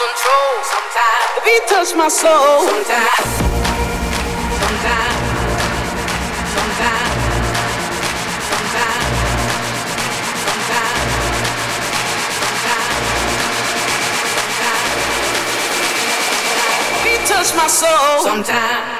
control. Sometimes the beat touch my soul. Sometimes, sometimes, sometimes, sometimes, sometimes, sometimes, the beat touch my soul. Sometimes.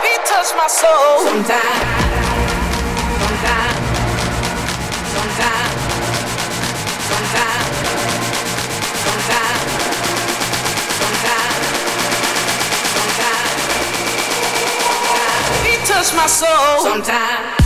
touch my soul. Sometimes, sometimes, sometimes, sometimes, sometimes, sometimes, sometimes. Sometimes.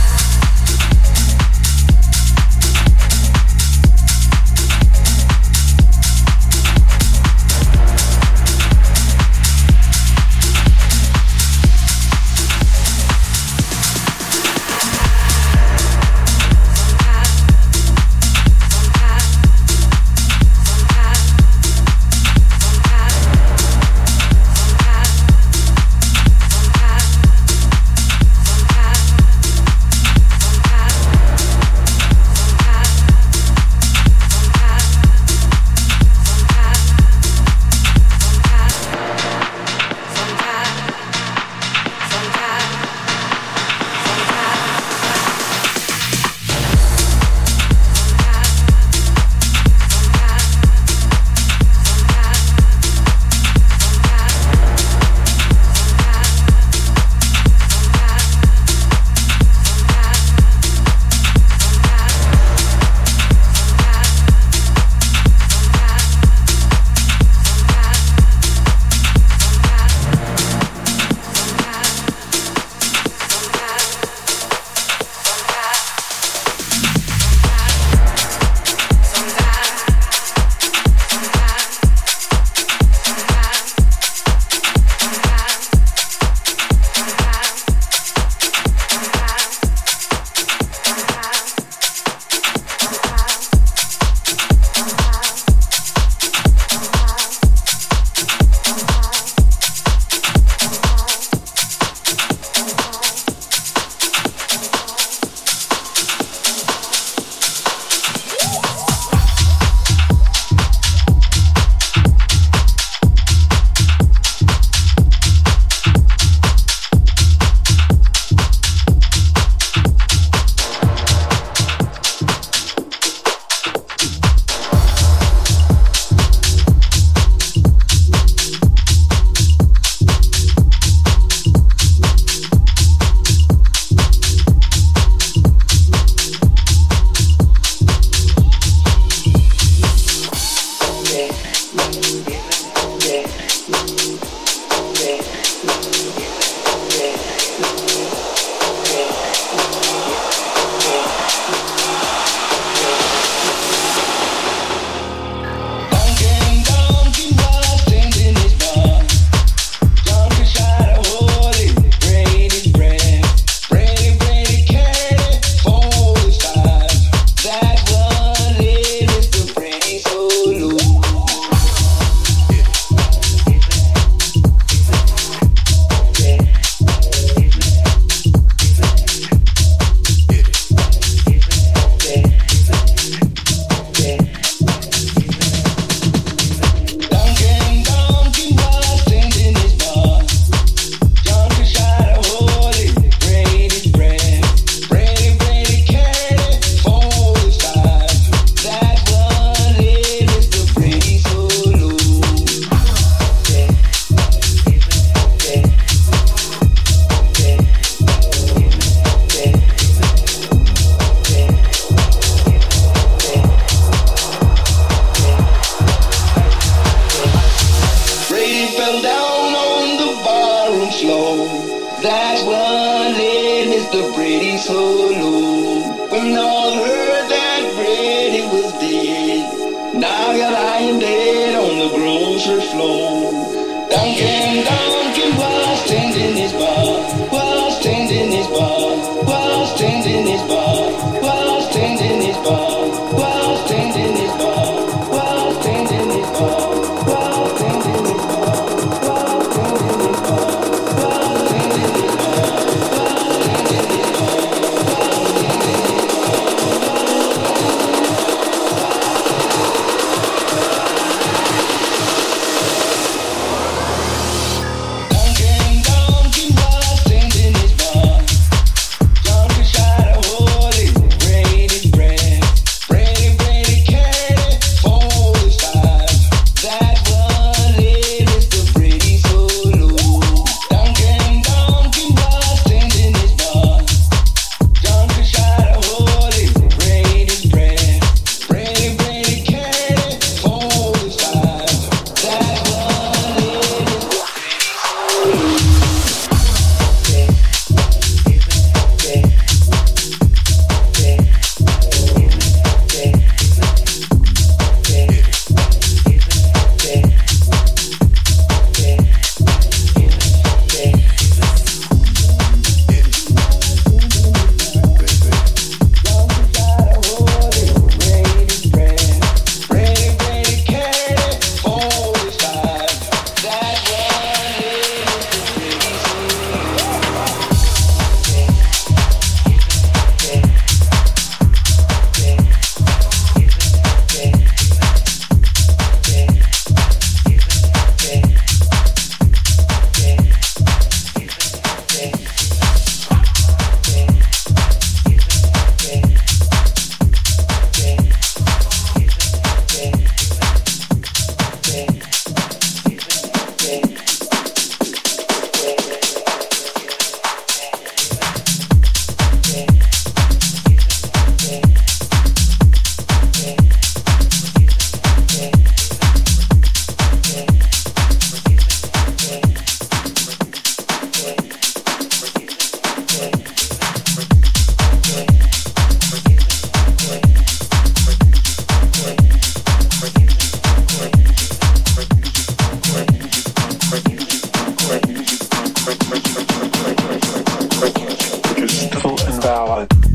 is still invalid.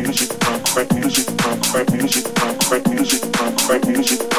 music, punk, crack music, punk, crack music, punk, crack music, punk, crack music.